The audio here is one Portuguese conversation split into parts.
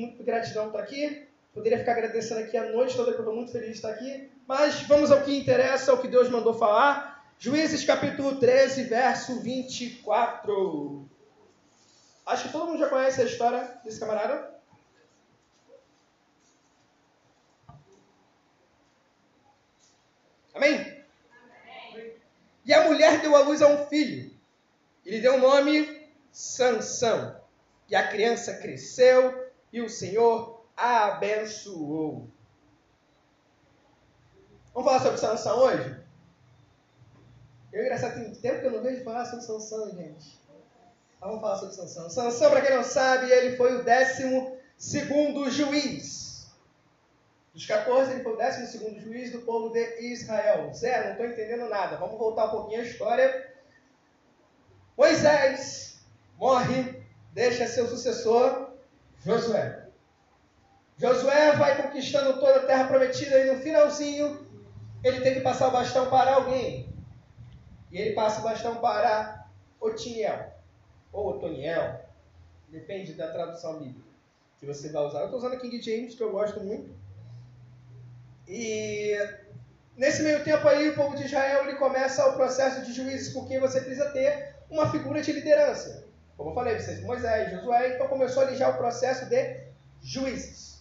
muito gratidão estar aqui. Poderia ficar agradecendo aqui a noite toda, que eu estou muito feliz de estar aqui. Mas vamos ao que interessa, ao que Deus mandou falar. Juízes capítulo 13, verso 24. Acho que todo mundo já conhece a história desse camarada. Amém? Amém? E a mulher deu à luz a um filho. Ele deu o nome Sansão. E a criança cresceu e o Senhor a abençoou. Vamos falar sobre Sansão hoje? Eu, engraçado, tem tempo que eu não vejo falar sobre Sansão, gente. Vamos falar sobre Sansão. Sansão, para quem não sabe, ele foi o décimo segundo juiz. Dos 14, ele foi o décimo segundo juiz do povo de Israel. Zé, não estou entendendo nada. Vamos voltar um pouquinho a história. Moisés morre, deixa seu sucessor, Josué. Josué vai conquistando toda a terra prometida e no finalzinho ele tem que passar o bastão para alguém. E ele passa o bastão para Otiniel, ou Otoniel, depende da tradução bíblica que você vai usar. Eu estou usando a King James, que eu gosto muito. E nesse meio tempo aí, o povo de Israel ele começa o processo de juízes, porque você precisa ter uma figura de liderança. Como eu falei, vocês, Moisés, Josué, então começou ali já o processo de juízes.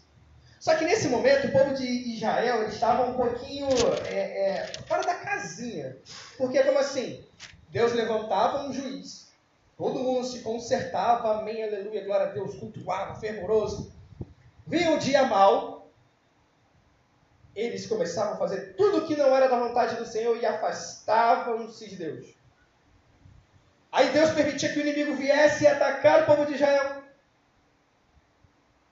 Só que nesse momento o povo de Israel estava um pouquinho é, é, fora da casinha. Porque como assim? Deus levantava um juiz. Todo mundo se consertava, amém, aleluia, glória a Deus, cultuava, fervoroso. Vinha um dia mal, eles começavam a fazer tudo o que não era da vontade do Senhor e afastavam-se de Deus. Aí Deus permitia que o inimigo viesse e atacar o povo de Israel.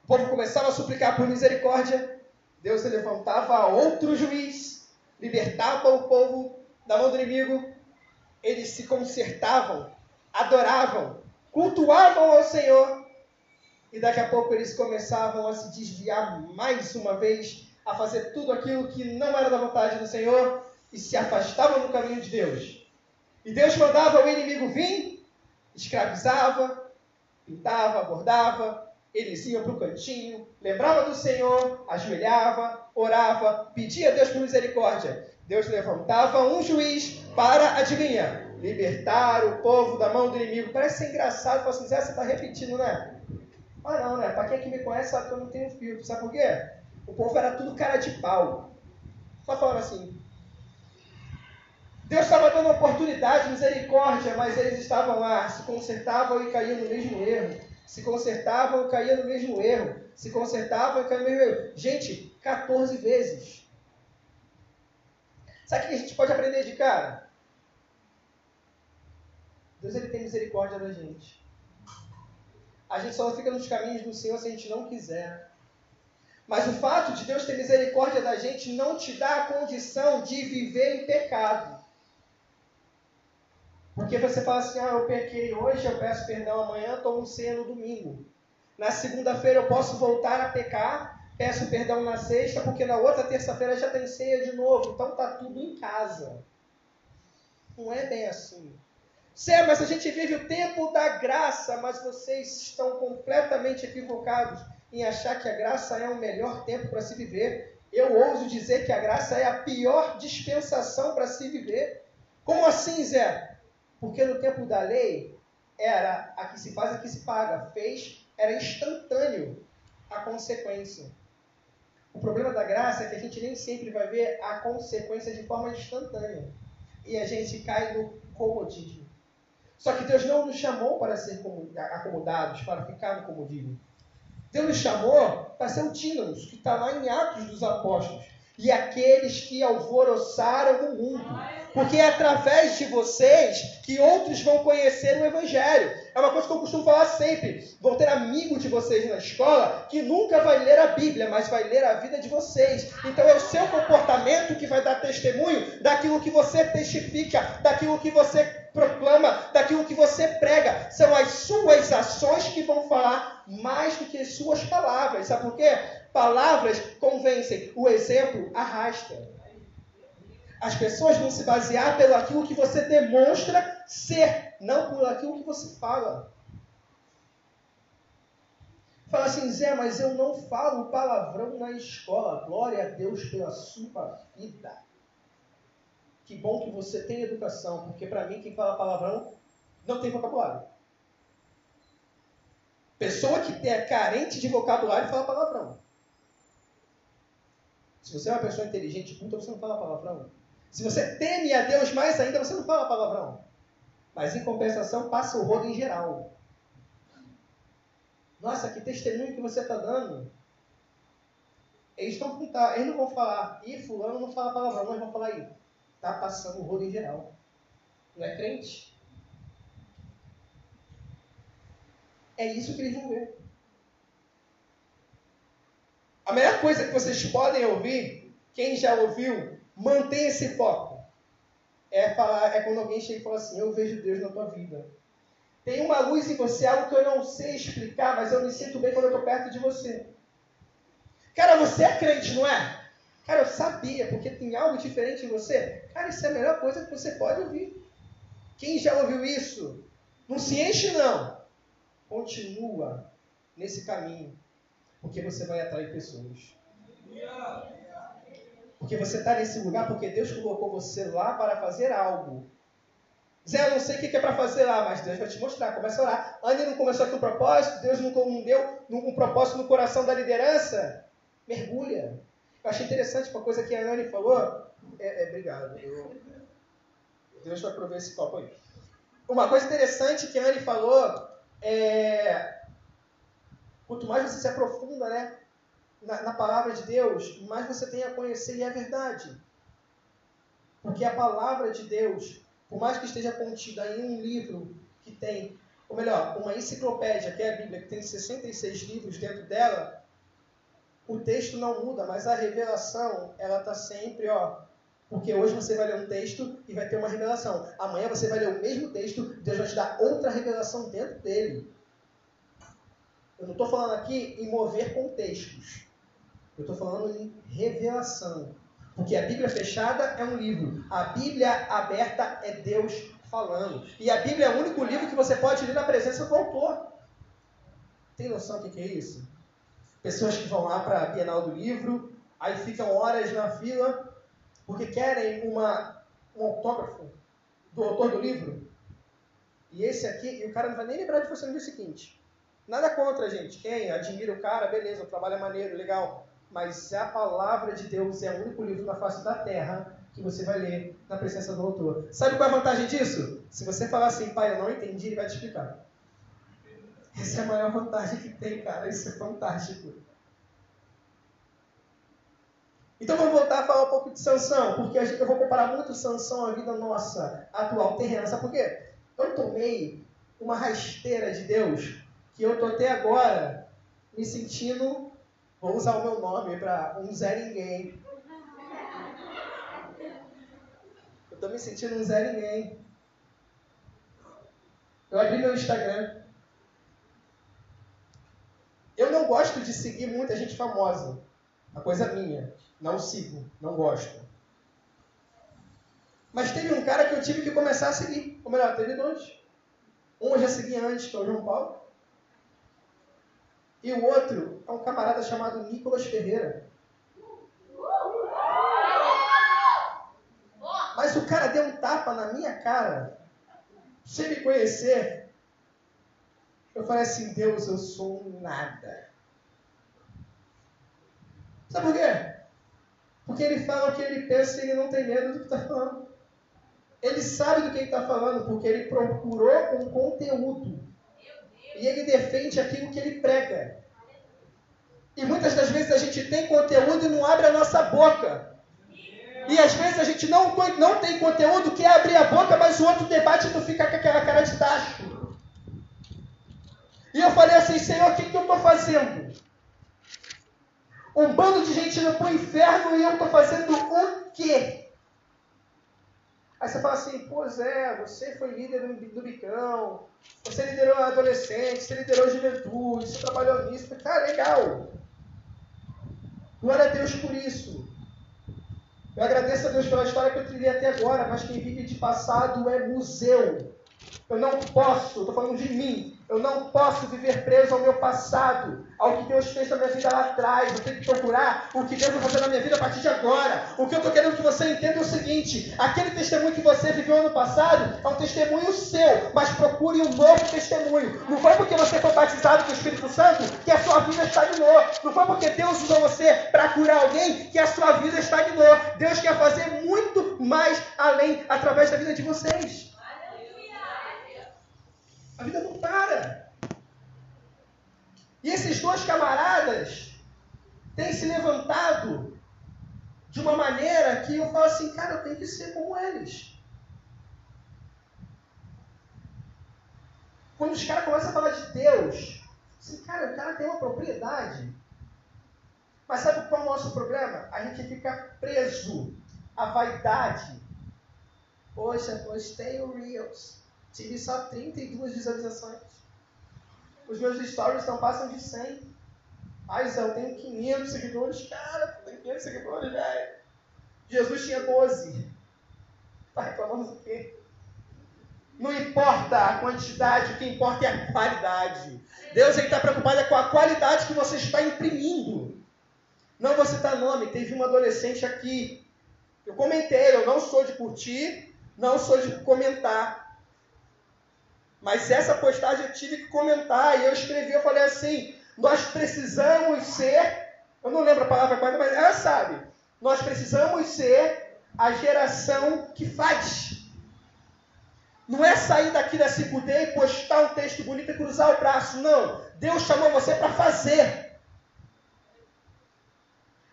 O povo começava a suplicar por misericórdia. Deus levantava outro juiz, libertava o povo da mão do inimigo. Eles se consertavam, adoravam, cultuavam ao Senhor. E daqui a pouco eles começavam a se desviar mais uma vez, a fazer tudo aquilo que não era da vontade do Senhor e se afastavam do caminho de Deus. E Deus mandava o inimigo vir, escravizava, pintava, bordava, eles iam para o cantinho, lembrava do Senhor, ajoelhava, orava, pedia a Deus por misericórdia. Deus levantava um juiz para, adivinha, libertar o povo da mão do inimigo. Parece ser engraçado, fala assim, Zé, você está repetindo, né? Ah não, né? Para quem que me conhece sabe que eu não tenho filtro. Sabe por quê? O povo era tudo cara de pau. Só falando assim. Deus estava dando oportunidade, misericórdia, mas eles estavam lá, se consertavam e caíam no mesmo erro se consertavam e caíam no mesmo erro. Se consertavam e caíam no mesmo erro. Gente, 14 vezes. Sabe o que a gente pode aprender de cara? Deus ele tem misericórdia da gente. A gente só fica nos caminhos do Senhor se a gente não quiser. Mas o fato de Deus ter misericórdia da gente não te dá a condição de viver em pecado. Porque você fala assim, ah, eu pequei hoje, eu peço perdão amanhã, tomo ceia no domingo. Na segunda-feira eu posso voltar a pecar, peço perdão na sexta, porque na outra terça-feira já tem ceia de novo. Então está tudo em casa. Não é bem assim. Sério, mas a gente vive o tempo da graça, mas vocês estão completamente equivocados em achar que a graça é o melhor tempo para se viver. Eu ouso dizer que a graça é a pior dispensação para se viver. Como assim, Zé? Porque no tempo da lei, era a que se faz, a que se paga. Fez, era instantâneo a consequência. O problema da graça é que a gente nem sempre vai ver a consequência de forma instantânea. E a gente cai no comodismo. Só que Deus não nos chamou para ser acomodados, para ficar no comodismo. Deus nos chamou para ser o que está lá em Atos dos Apóstolos. E aqueles que alvoroçaram o mundo porque é através de vocês que outros vão conhecer o Evangelho. É uma coisa que eu costumo falar sempre. Vão ter amigo de vocês na escola que nunca vai ler a Bíblia, mas vai ler a vida de vocês. Então é o seu comportamento que vai dar testemunho daquilo que você testifica, daquilo que você proclama, daquilo que você prega. São as suas ações que vão falar mais do que as suas palavras. Sabe por quê? Palavras convencem, o exemplo arrasta. As pessoas vão se basear pelo aquilo que você demonstra ser, não por aquilo que você fala. Fala assim, Zé, mas eu não falo palavrão na escola. Glória a Deus pela sua vida. Que bom que você tem educação, porque para mim quem fala palavrão não tem vocabulário. Pessoa que é carente de vocabulário fala palavrão. Se você é uma pessoa inteligente, culta, você não fala palavrão. Se você teme a Deus mais ainda, você não fala palavrão. Mas em compensação, passa o rodo em geral. Nossa, que testemunho que você está dando. Eles, estão, eles não vão falar, e fulano não fala palavrão, mas vão falar aí. Está passando o rodo em geral. Não é crente? É isso que eles vão ver. A melhor coisa que vocês podem ouvir, quem já ouviu, mantenha esse foco. É, falar, é quando alguém chega e fala assim: Eu vejo Deus na tua vida. Tem uma luz em você, algo que eu não sei explicar, mas eu me sinto bem quando eu estou perto de você. Cara, você é crente, não é? Cara, eu sabia, porque tem algo diferente em você. Cara, isso é a melhor coisa que você pode ouvir. Quem já ouviu isso? Não se enche, não. Continua nesse caminho. Porque você vai atrair pessoas. Porque você está nesse lugar porque Deus colocou você lá para fazer algo. Zé, eu não sei o que é para fazer lá, mas Deus vai te mostrar. Começa a orar. Anne não começou aqui um propósito, Deus não, deu um propósito no coração da liderança. Mergulha. Eu achei interessante uma coisa que a Anne falou. É, é, obrigado. Eu... Deus vai prover esse copo aí. Uma coisa interessante que a Anne falou é Quanto mais você se aprofunda né, na, na palavra de Deus, mais você tem a conhecer e é verdade. Porque a palavra de Deus, por mais que esteja contida em um livro que tem, ou melhor, uma enciclopédia, que é a Bíblia, que tem 66 livros dentro dela, o texto não muda, mas a revelação, ela está sempre, ó, porque hoje você vai ler um texto e vai ter uma revelação. Amanhã você vai ler o mesmo texto, Deus vai te dar outra revelação dentro dele. Eu não estou falando aqui em mover contextos. Eu estou falando em revelação. Porque a Bíblia fechada é um livro. A Bíblia aberta é Deus falando. E a Bíblia é o único livro que você pode ler na presença do autor. Tem noção do que é isso? Pessoas que vão lá para a Bienal do Livro, aí ficam horas na fila, porque querem uma, um autógrafo do autor do livro. E esse aqui, e o cara não vai nem lembrar de você no dia seguinte. Nada contra, gente. Quem admira o cara, beleza, o trabalho é maneiro, legal. Mas a palavra de Deus é o único livro na face da terra que você vai ler na presença do autor. Sabe qual é a vantagem disso? Se você falar assim, pai, eu não entendi, ele vai te explicar. Essa é a maior vantagem que tem, cara. Isso é fantástico. Então vamos voltar a falar um pouco de Sansão, porque eu vou comparar muito Sansão à vida nossa atual terrena. Sabe por quê? Eu tomei uma rasteira de Deus que eu tô até agora me sentindo, vou usar o meu nome para um Zé Ninguém. Eu tô me sentindo um Zé Ninguém. Eu abri meu Instagram. Eu não gosto de seguir muita gente famosa. A coisa minha. Não sigo, não gosto. Mas teve um cara que eu tive que começar a seguir. Ou melhor, teve dois. Um eu já segui antes, que é o João Paulo. E o outro é um camarada chamado Nicolas Ferreira. Mas o cara deu um tapa na minha cara. Sem me conhecer. Eu falei assim, Deus, eu sou nada. Sabe por quê? Porque ele fala o que ele pensa e ele não tem medo do que está falando. Ele sabe do que ele está falando, porque ele procurou um conteúdo. E ele defende aquilo que ele prega. E muitas das vezes a gente tem conteúdo e não abre a nossa boca. E às vezes a gente não, não tem conteúdo, quer abrir a boca, mas o outro debate tu fica com aquela cara de tacho. E eu falei assim, Senhor, o que, que eu estou fazendo? Um bando de gente indo para o inferno e eu estou fazendo o quê? Aí você fala assim, pois é, você foi líder do, do Bicão, você liderou adolescente, você liderou juventude, você trabalhou nisso. Cara, legal. Glória a Deus por isso. Eu agradeço a Deus pela história que eu trilhei até agora, mas quem vive de passado é museu. Eu não posso, estou falando de mim, Eu não posso viver preso ao meu passado, ao que Deus fez na minha vida lá atrás. Eu tenho que procurar o que Deus vai fazer na minha vida a partir de agora. O que eu estou querendo que você entenda é o seguinte: aquele testemunho que você viveu ano passado é um testemunho seu, mas procure um novo testemunho. Não foi porque você foi batizado com o Espírito Santo que a sua vida estagnou. Não foi porque Deus usou você para curar alguém que a sua vida estagnou. Deus quer fazer muito mais além através da vida de vocês. A vida não para. E esses dois camaradas têm se levantado de uma maneira que eu falo assim, cara, eu tenho que ser como eles. Quando os caras começam a falar de Deus, assim, cara, o cara tem uma propriedade. Mas sabe qual é o nosso problema? A gente fica preso à vaidade. Poxa, postei o Reels. Tive só 32 visualizações. Os meus stories não passam de 100. Ai, Zé, eu tenho 500 seguidores. Cara, tu tem 500 seguidores, velho. Jesus tinha 12. Está reclamando do quê? Não importa a quantidade, o que importa é a qualidade. Deus está preocupado é com a qualidade que você está imprimindo. Não vou citar nome, teve uma adolescente aqui. Eu comentei, eu não sou de curtir, não sou de comentar. Mas essa postagem eu tive que comentar e eu escrevi, eu falei assim, nós precisamos ser, eu não lembro a palavra qual, mas ela sabe, nós precisamos ser a geração que faz. Não é sair daqui da 5D e postar um texto bonito e cruzar o braço. Não. Deus chamou você para fazer.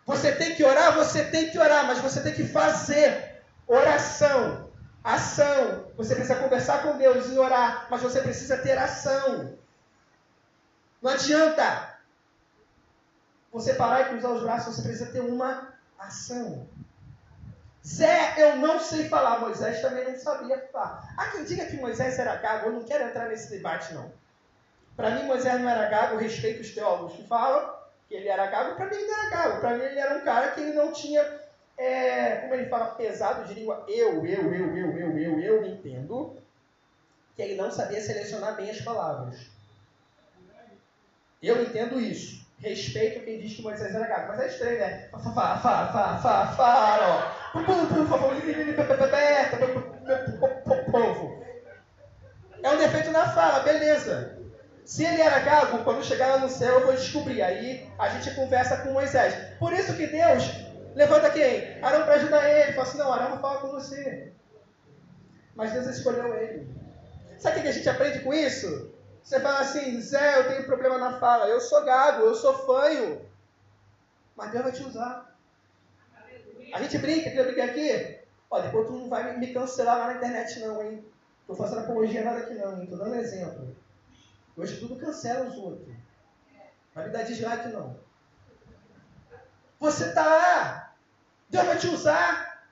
Você tem que orar, você tem que orar, mas você tem que fazer. Oração Ação. Você precisa conversar com Deus e orar, mas você precisa ter ação. Não adianta você parar e cruzar os braços, você precisa ter uma ação. Zé, eu não sei falar. Moisés também não sabia falar. Há quem diga que Moisés era gago. Eu não quero entrar nesse debate, não. Para mim, Moisés não era gago. Eu respeito os teólogos que falam que ele era gago. Para mim, ele não era gago. Para mim, ele era um cara que ele não tinha é, como ele fala, pesado de língua, eu, eu, eu, eu, eu, eu, eu entendo que ele não sabia selecionar bem as palavras. Eu entendo isso. Respeito quem diz que Moisés era gato. Mas é estranho, né? Fa, fa, fa, fa, fa, fa, Povo. É um defeito na fala, beleza. Se ele era gago, quando chegar no céu eu vou descobrir. Aí a gente conversa com Moisés. Por isso que Deus Levanta quem? Arão para ajudar ele. Fala assim, não, Arão vai falar com você. Mas Deus escolheu ele. Sabe o que a gente aprende com isso? Você fala assim, Zé, eu tenho problema na fala. Eu sou gago, eu sou fanho. Mas Deus vai te usar. A gente brinca, quer brincar aqui? Ó, depois tu não vai me cancelar lá na internet não, hein? Tô fazendo apologia nada aqui não, hein? Tô dando exemplo. Hoje tudo cancela os outros. Vai me dar dislike não. Você está lá. Deus vai te usar.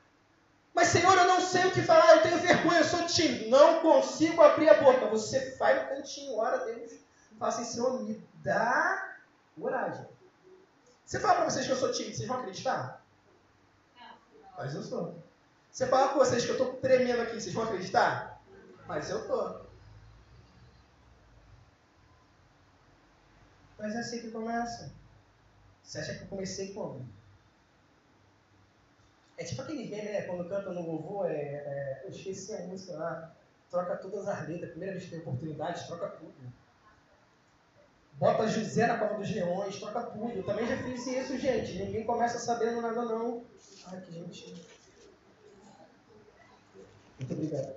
Mas, Senhor, eu não sei o que falar, eu tenho vergonha, eu sou tímido. Não consigo abrir a boca. Você vai no cantinho, ora a Deus. Fala assim, Senhor, me dá coragem. Você fala para vocês que eu sou tímido, vocês vão acreditar? Mas eu sou. Você fala com vocês que eu estou tremendo aqui, vocês vão acreditar? Mas eu estou. Mas é assim que começa. Você acha que eu comecei como? É tipo aquele meme, né? Quando canta no louvor, é, é, eu esqueci a música lá, troca todas as letras, primeira vez que tem oportunidade, troca tudo. Bota José na cova dos leões, troca tudo. Eu também já fiz isso, gente. Ninguém começa sabendo nada, não. Ai, que gente. Muito obrigado.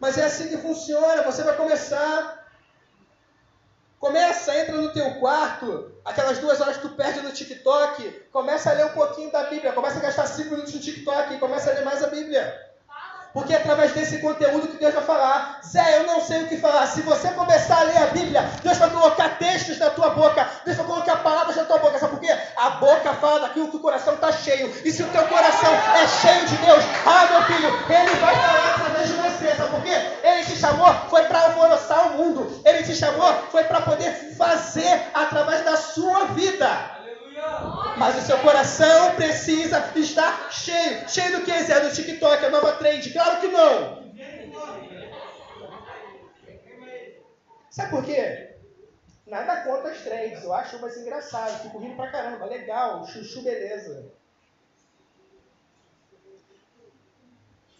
Mas é assim que funciona. Você vai começar Começa, entra no teu quarto, aquelas duas horas que tu perde no TikTok, começa a ler um pouquinho da Bíblia, começa a gastar cinco minutos no TikTok, começa a ler mais a Bíblia. Porque é através desse conteúdo que Deus vai falar. Zé, eu não sei o que falar. Se você começar a ler a Bíblia, Deus vai colocar textos na tua boca. Deus vai colocar palavras na tua boca. Sabe por quê? A boca fala daquilo que o coração está cheio. E se o teu coração é cheio de Deus, ah, meu filho, Ele vai falar através de você. Sabe por quê? Ele te chamou, foi para alvoroçar o mundo. Ele te chamou, foi para poder fazer através da sua vida. Mas o seu coração precisa estar cheio. Cheio do que, Zé? Do TikTok, a nova trend? Claro que não. Sabe por quê? Nada contra as trends, eu acho mais engraçado, fico rindo pra caramba, legal, chuchu, beleza.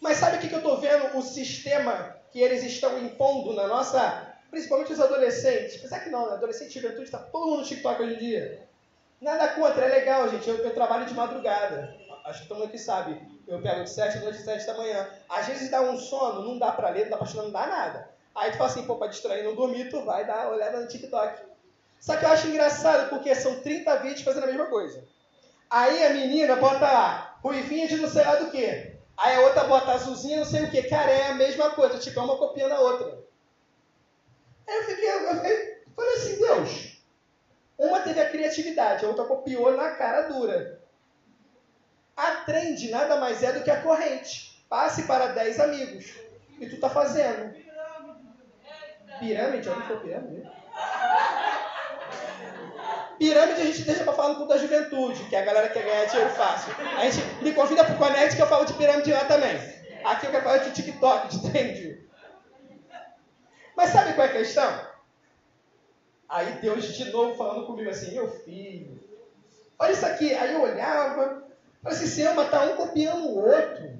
Mas sabe o que, que eu estou vendo? O sistema que eles estão impondo na nossa, principalmente os adolescentes. Apesar que não, né? adolescente e juventude está todo mundo no TikTok hoje em dia. Nada contra, é legal, gente. Eu, eu trabalho de madrugada. Acho que todo mundo aqui sabe. Eu pego de 7 da noite e 7 da manhã. Às vezes dá um sono, não dá pra ler, não dá pra estudar, não dá nada. Aí tu fala assim, pô, pra distrair não dormir, tu vai dar uma olhada no TikTok. Só que eu acho engraçado porque são 30 vídeos fazendo a mesma coisa. Aí a menina bota lá, ruivinha de não sei lá do que. Aí a outra bota azulzinha não sei o que. Cara, é a mesma coisa, tipo, é uma copiando a outra. Aí eu fiquei, eu falei assim, Deus, uma teve a criatividade, a outra copiou na cara dura. A trend nada mais é do que a corrente. Passe para 10 amigos. E tu tá fazendo. Pirâmide? Onde foi pirâmide? Pirâmide a gente deixa para falar no culto da juventude, que a galera quer ganhar dinheiro fácil. A gente me convida para o Connect que eu falo de pirâmide lá também. Aqui eu quero falar de TikTok, de trend. Mas sabe qual é a questão? Aí Deus de novo falando comigo assim, meu filho, olha isso aqui. Aí eu olhava, falei assim, mas tá um copiando o outro.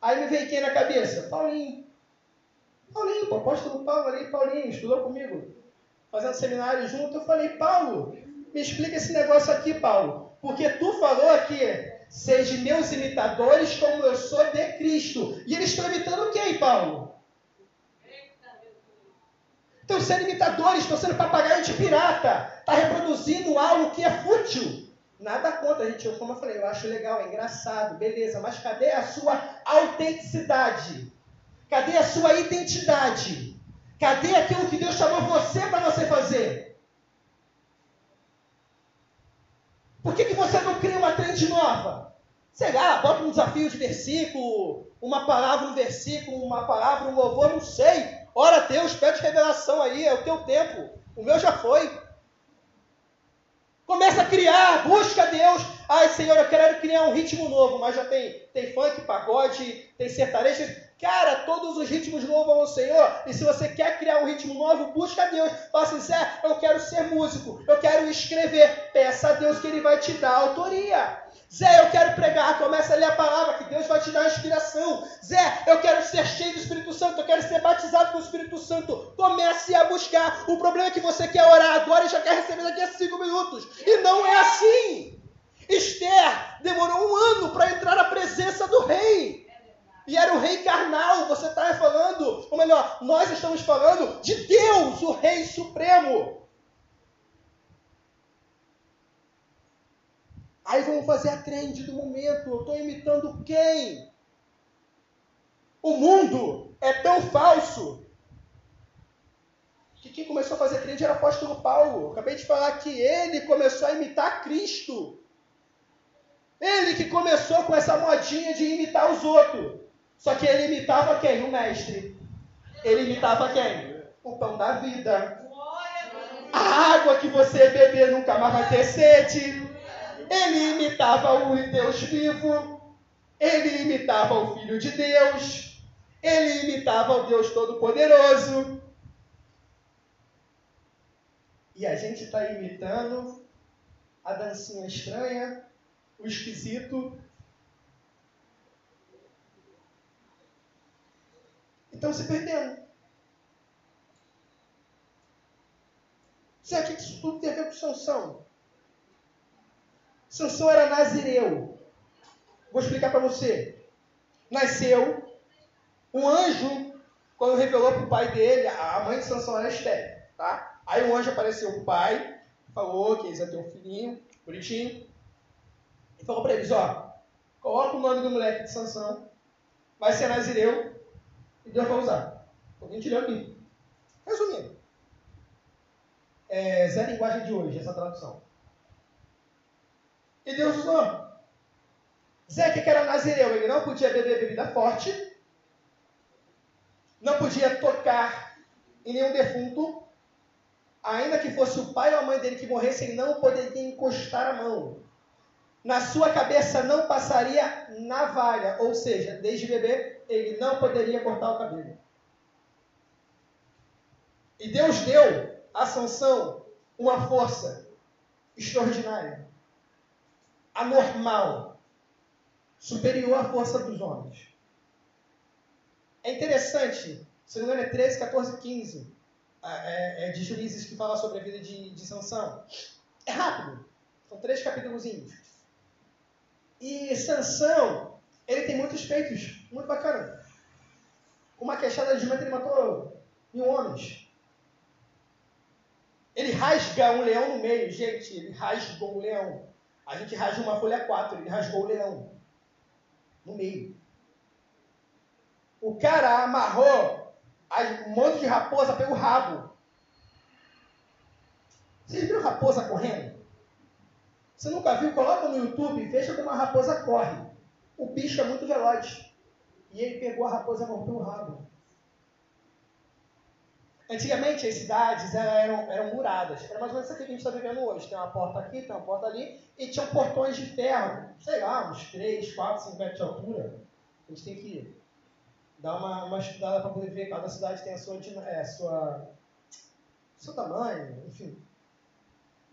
Aí me veio quem na cabeça? Paulinho. Paulinho, o apóstolo Paulo ali, Paulinho, estudou comigo, fazendo seminário junto. Eu falei, Paulo, me explica esse negócio aqui, Paulo. Porque tu falou aqui, seja meus imitadores como eu sou de Cristo. E eles estão imitando quem, Paulo? Estão sendo imitadores, estão sendo papagaio de pirata. Está reproduzindo algo que é fútil. Nada contra, gente. Como eu falei, eu acho legal, é engraçado, beleza. Mas cadê a sua autenticidade? Cadê a sua identidade? Cadê aquilo que Deus chamou você para você fazer? Por que, que você não cria uma trend nova? Sei lá, bota um desafio de versículo, uma palavra um versículo, uma palavra um louvor, não sei. Ora Deus, pede revelação aí, é o teu tempo. O meu já foi. Começa a criar, busca Deus. Ai, Senhor, eu quero criar um ritmo novo, mas já tem, tem funk, pagode, tem sertanejo. Cara, todos os ritmos louvam ao Senhor. E se você quer criar um ritmo novo, busca Deus. Fala assim, Zé, eu quero ser músico, eu quero escrever. Peça a Deus que Ele vai te dar autoria. Zé, eu quero pregar, começa a ler a palavra, que Deus vai te dar inspiração. Zé, eu quero ser cheio do Espírito Santo, eu quero ser batizado com o Espírito Santo. Comece a buscar. O problema é que você quer orar agora e já quer receber daqui a cinco minutos. E não é assim. Esther demorou um ano para entrar na presença do rei. E era o rei carnal, você está falando, ou melhor, nós estamos falando de Deus, o rei supremo. Aí vamos fazer a trend do momento. Eu estou imitando quem? O mundo é tão falso que quem começou a fazer trend era o apóstolo Paulo. acabei de falar que ele começou a imitar Cristo. Ele que começou com essa modinha de imitar os outros. Só que ele imitava quem? O mestre. Ele imitava quem? O pão da vida. A água que você beber nunca mais vai ter sede. Ele imitava o Deus vivo, ele imitava o Filho de Deus, ele imitava o Deus Todo-Poderoso. E a gente está imitando a dancinha estranha, o esquisito. Então se perdendo. Sabe o que isso tudo tem com Sansão? Era nazireu. Vou explicar para você. Nasceu um anjo, quando revelou para o pai dele, a mãe de Sansão era estéreo, tá? Aí um anjo apareceu para o pai, falou que eles iam ter um filhinho, bonitinho, e falou para eles, ó, coloca o nome do moleque de Sansão, vai ser nazireu, e Deus vai usar. Alguém tirou aqui. Resumindo. É, Zé Linguagem de hoje, essa tradução. E Deus usou. Zeca, que era nazireu, ele não podia beber bebida forte, não podia tocar em nenhum defunto, ainda que fosse o pai ou a mãe dele que morresse, ele não poderia encostar a mão. Na sua cabeça não passaria navalha, ou seja, desde bebê ele não poderia cortar o cabelo. E Deus deu a Sansão uma força extraordinária, anormal, superior à força dos homens. É interessante, se não me engano é 13, 14, 15, é, é, de juízes que fala sobre a vida de, de Sansão. É rápido, são três capítulos. E Sansão, ele tem muitos feitos muito bacanas. Uma queixada de jumento ele matou mil homens. Ele rasga um leão no meio. Gente, ele rasgou um leão. A gente rasga uma folha 4, ele rasgou o leão. No meio. O cara amarrou um monte de raposa pelo rabo. Vocês viram raposa correndo? Você nunca viu? Coloca no YouTube, veja como a raposa corre. O bicho é muito veloz. E ele pegou a raposa e pelo rabo. Antigamente as cidades eram, eram muradas. Era mais ou menos isso que a gente está vivendo hoje. Tem uma porta aqui, tem uma porta ali, e tinham portões de ferro, sei lá, uns 3, 4, 5 metros de altura. A gente tem que dar uma, uma estudada para poder ver. Cada cidade tem a sua, é, sua seu tamanho, enfim.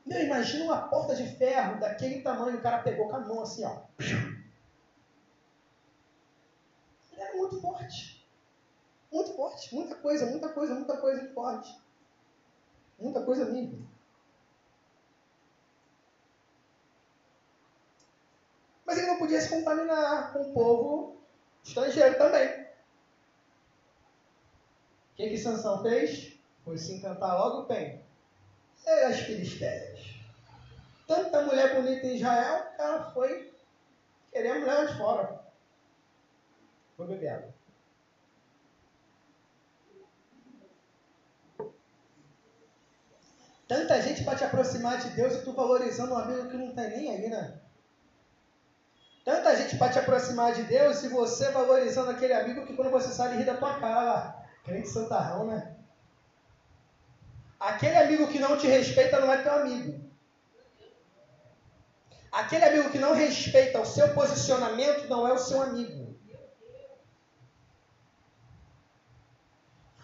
Meu, imagina uma porta de ferro daquele tamanho, o cara pegou com a mão assim, ó. Ele era muito forte. Muito forte, muita coisa, muita coisa, muita coisa forte. Muita coisa mesmo. Mas ele não podia se contaminar com o povo estrangeiro também. O que, que Sansão fez? Foi se encantar logo bem. E as filisteias. Tanta mulher bonita em Israel, cara foi querer a mulher de fora. Foi beber água. Tanta gente para te aproximar de Deus e tu valorizando um amigo que não está nem aí, né? Tanta gente para te aproximar de Deus e você valorizando aquele amigo que quando você sai ele ri da tua cara lá. Crente santarrão, né? Aquele amigo que não te respeita não é teu amigo. Aquele amigo que não respeita o seu posicionamento não é o seu amigo.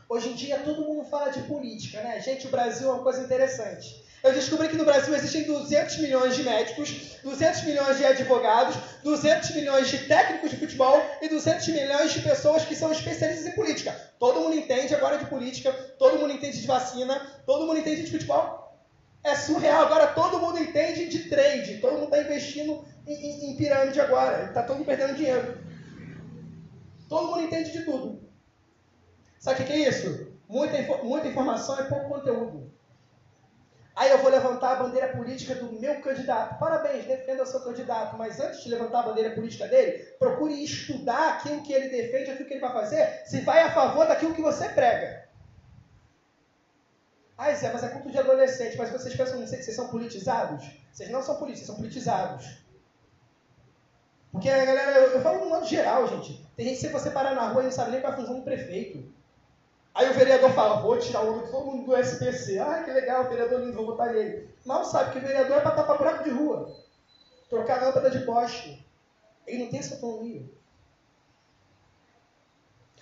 Hoje em dia todo mundo fala de política, né? Gente, o Brasil é uma coisa interessante. Eu descobri que no Brasil existem 200 milhões de médicos, 200 milhões de advogados, 200 milhões de técnicos de futebol e 200 milhões de pessoas que são especialistas em política. Todo mundo entende agora de política, todo mundo entende de vacina, todo mundo entende de futebol. É surreal. Agora todo mundo entende de trade, todo mundo está investindo em, em, em pirâmide agora. Está todo mundo perdendo dinheiro. Todo mundo entende de tudo. Sabe o que é isso? Muita, muita informação e pouco conteúdo. Aí eu vou levantar a bandeira política do meu candidato. Parabéns, defenda o seu candidato. Mas antes de levantar a bandeira política dele, procure estudar aquilo que ele defende, aquilo que ele vai fazer, se vai a favor daquilo que você prega. Ah, Zé, mas é culto de adolescente. Mas vocês pensam que vocês são politizados? Vocês não são políticos, são politizados. Porque a galera, eu, eu falo no modo geral, gente. Tem gente que se você parar na rua e não sabe nem qual é a função do prefeito. Aí o vereador fala, vou tirar o nome de todo mundo do SPC. Ah, que legal, o vereador lindo, vou botar nele. Mal sabe que o vereador é para tapar buraco de rua. Trocar lâmpada de poste. Ele não tem essa autonomia.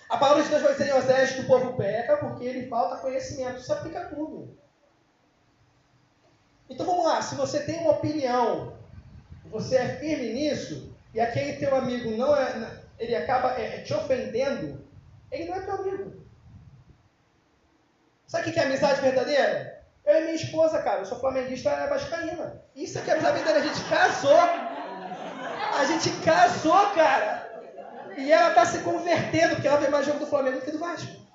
A palavra de Deus vai dizer em Osés que o povo peca porque ele falta conhecimento. Isso aplica tudo. Então vamos lá, se você tem uma opinião, você é firme nisso, e aquele teu amigo não é, ele acaba é, te ofendendo, ele não é teu amigo. Sabe o que é amizade verdadeira? Eu e minha esposa, cara, eu sou flamenguista é vascaína. Isso aqui é amizade verdadeira. A gente casou. A gente casou, cara. E ela tá se convertendo, porque ela vê mais jogo do Flamengo do que do Vasco.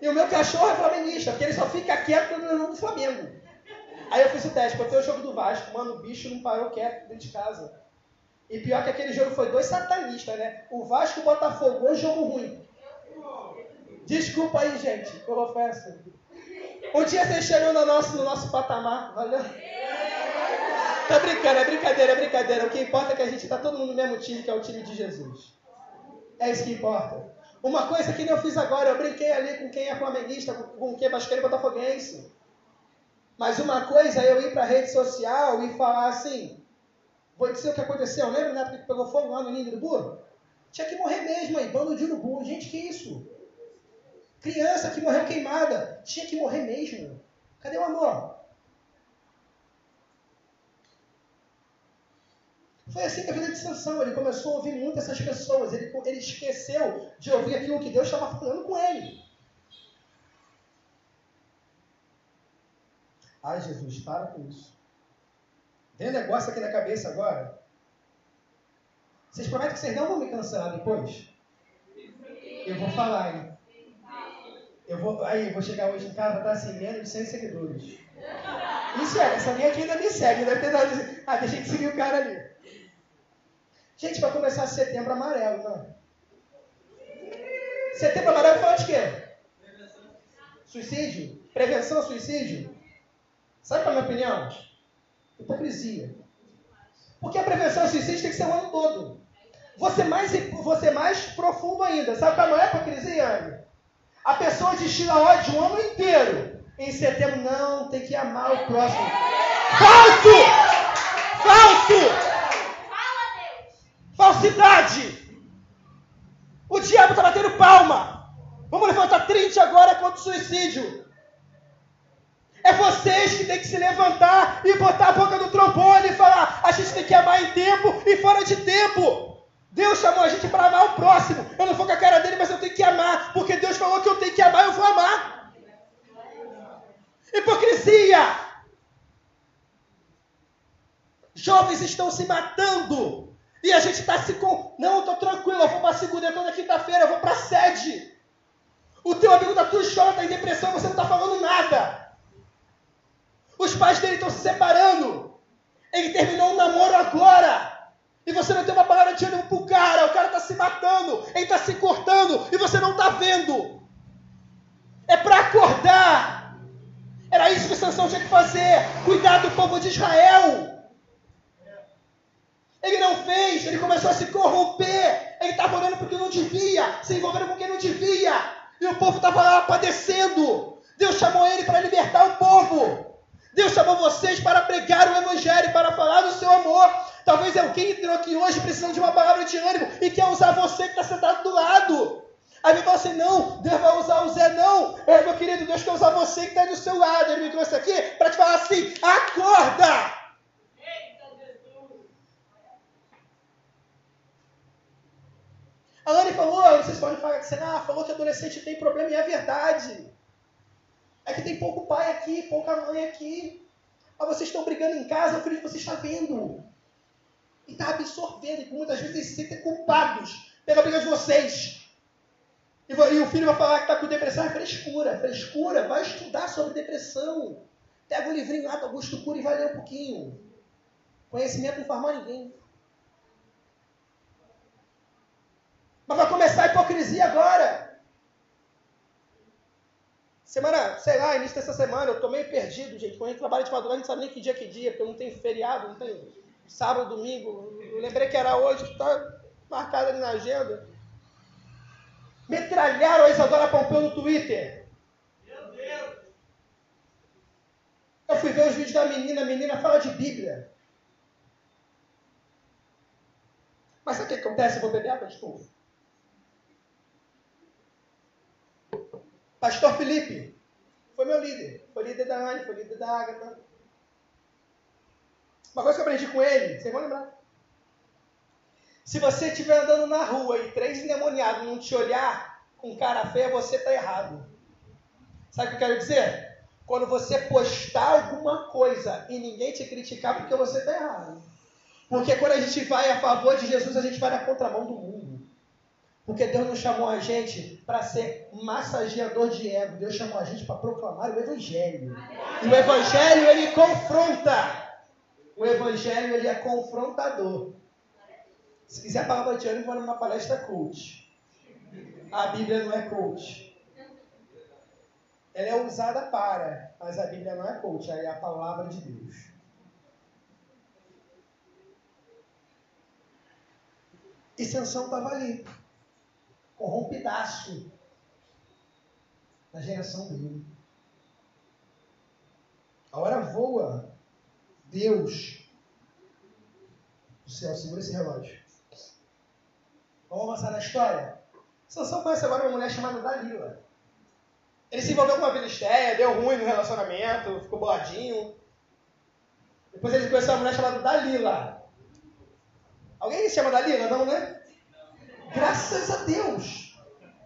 E o meu cachorro é flamenguista, porque ele só fica quieto quando jogo do Flamengo. Aí eu fiz o teste, botei o jogo do Vasco, mano, o bicho não parou quieto dentro de casa. E pior que aquele jogo foi dois satanistas, né? O Vasco e o Botafogo, dois jogo ruim. Desculpa aí, gente, pela festa. Um dia vocês chegam no nosso, no nosso patamar, valeu? Tá brincando, é brincadeira, é brincadeira. O que importa é que a gente tá todo mundo no mesmo time, que é o time de Jesus. É isso que importa. Uma coisa que eu fiz agora, eu brinquei ali com quem é flamenguista, com quem é basqueiro botafoguense. Mas uma coisa é eu ir para rede social e falar assim, vou dizer o que aconteceu, lembra na época que pegou fogo lá no Ninho do Burro? Tinha que morrer mesmo aí, bando de urubu. Gente, que isso? Criança que morreu queimada. Tinha que morrer mesmo. Cadê o amor? Foi assim que a vida de Sansão, ele começou a ouvir muito essas pessoas, ele, ele esqueceu de ouvir aquilo que Deus estava falando com ele. Ai, Jesus, para com isso. Vem um negócio aqui na cabeça agora. Vocês prometem que vocês não vão me cancelar depois? Eu vou falar, hein? Eu vou, aí, vou chegar hoje em casa, tá assim, menos de 100 seguidores. Isso é, essa minha aqui ainda me segue, deve ter dado. Ah, deixei de seguir o cara ali. Gente, vai começar setembro amarelo, não? Setembro amarelo fala de quê? Suicídio? Prevenção ao suicídio? Sabe qual é a minha opinião? Hipocrisia. Porque a prevenção ao suicídio tem que ser o ano todo. Você mais, você mais profundo ainda. Sabe qual é a maior hipocrisia, Anne? A pessoa destila ódio o ano inteiro. Em setembro, não, tem que amar o próximo. Falso! Falso! Falsidade! O diabo está batendo palma. Vamos levantar 30 agora contra o suicídio. É vocês que tem que se levantar e botar a boca no trombone e falar: a gente tem que amar em tempo e fora de tempo. Deus chamou a gente para amar o próximo. Eu não vou com a cara dele, mas eu tenho que amar, porque Deus falou que eu tenho que amar, eu vou amar. Hipocrisia! Jovens estão se matando e a gente está se com. Não, estou tranquilo, eu vou para a segunda, toda quinta-feira, eu vou para a sede. O teu amigo da tua está em depressão, você não está falando nada. Os pais dele estão se separando. Ele terminou um namoro agora. E você não tem uma palavra de ânimo pro cara. O cara está se matando. Ele está se cortando. E você não está vendo. É para acordar. Era isso que Sansão tinha que fazer. Cuidar do povo de Israel. Ele não fez, ele começou a se corromper. Ele estava olhando para o que não devia, se envolvendo com o que não devia. E o povo estava lá padecendo. Deus chamou ele para libertar o povo. Deus chamou vocês para pregar o Evangelho, para falar do seu amor. Talvez alguém entrou aqui hoje precisando de uma palavra de ânimo e quer usar você que está sentado do lado. Aí ele fala assim: não, Deus vai usar o Zé, não. É, meu querido, Deus quer usar você que está do seu lado. Ele me trouxe aqui para te falar assim: acorda! A Anne falou, vocês podem falar assim, ah, falou que adolescente tem problema, e é verdade. É que tem pouco pai aqui, pouca mãe aqui. Mas vocês estão brigando em casa, o filho de vocês está vendo. E está absorvendo, e muitas vezes eles se sentem culpados pela briga de vocês. E, e o filho vai falar que está com depressão, é frescura, frescura, vai estudar sobre depressão. Pega o livrinho lá do Augusto Cury e vai ler um pouquinho. Conhecimento não faz mal ninguém. Mas vai começar a hipocrisia agora. Semana, sei lá, início dessa semana, eu tô meio perdido, gente. Quando a gente trabalha de madrugada, a gente sabe nem que dia que dia, porque não tem feriado, não tem sábado, domingo. Eu lembrei que era hoje, que tá marcado ali na agenda. Metralharam a Isadora Pompeu no Twitter. Meu Deus! Eu fui ver os vídeos da menina, a menina fala de Bíblia. Mas sabe o que acontece? Eu vou beber água. Pastor Felipe foi meu líder. Foi líder da Anne, foi líder da Agatha. Uma coisa que eu aprendi com ele, vocês vão lembrar. Se você estiver andando na rua e três endemoniados não te olhar com cara feia, você está errado. Sabe o que eu quero dizer? Quando você postar alguma coisa e ninguém te criticar, porque você está errado. Porque quando a gente vai a favor de Jesus, a gente vai na contramão do mundo. Porque Deus não chamou a gente para ser massageador de ego. Deus chamou a gente para proclamar o Evangelho. E o Evangelho, ele confronta. O Evangelho, ele é confrontador. Se quiser palavra de ânimo, vou numa palestra cult. A Bíblia não é cult. Ela é usada para, mas a Bíblia não é cult, ela é a palavra de Deus. E Sansão estava ali corrompidaço da geração dele. A hora voa. Deus do céu, segura esse relógio. Vamos avançar na história? Sansão conhece agora uma mulher chamada Dalila. Ele se envolveu com uma filisteia, deu ruim no relacionamento, ficou boladinho. Depois ele conheceu uma mulher chamada Dalila. Alguém se chama Dalila? Não, né? Graças a Deus.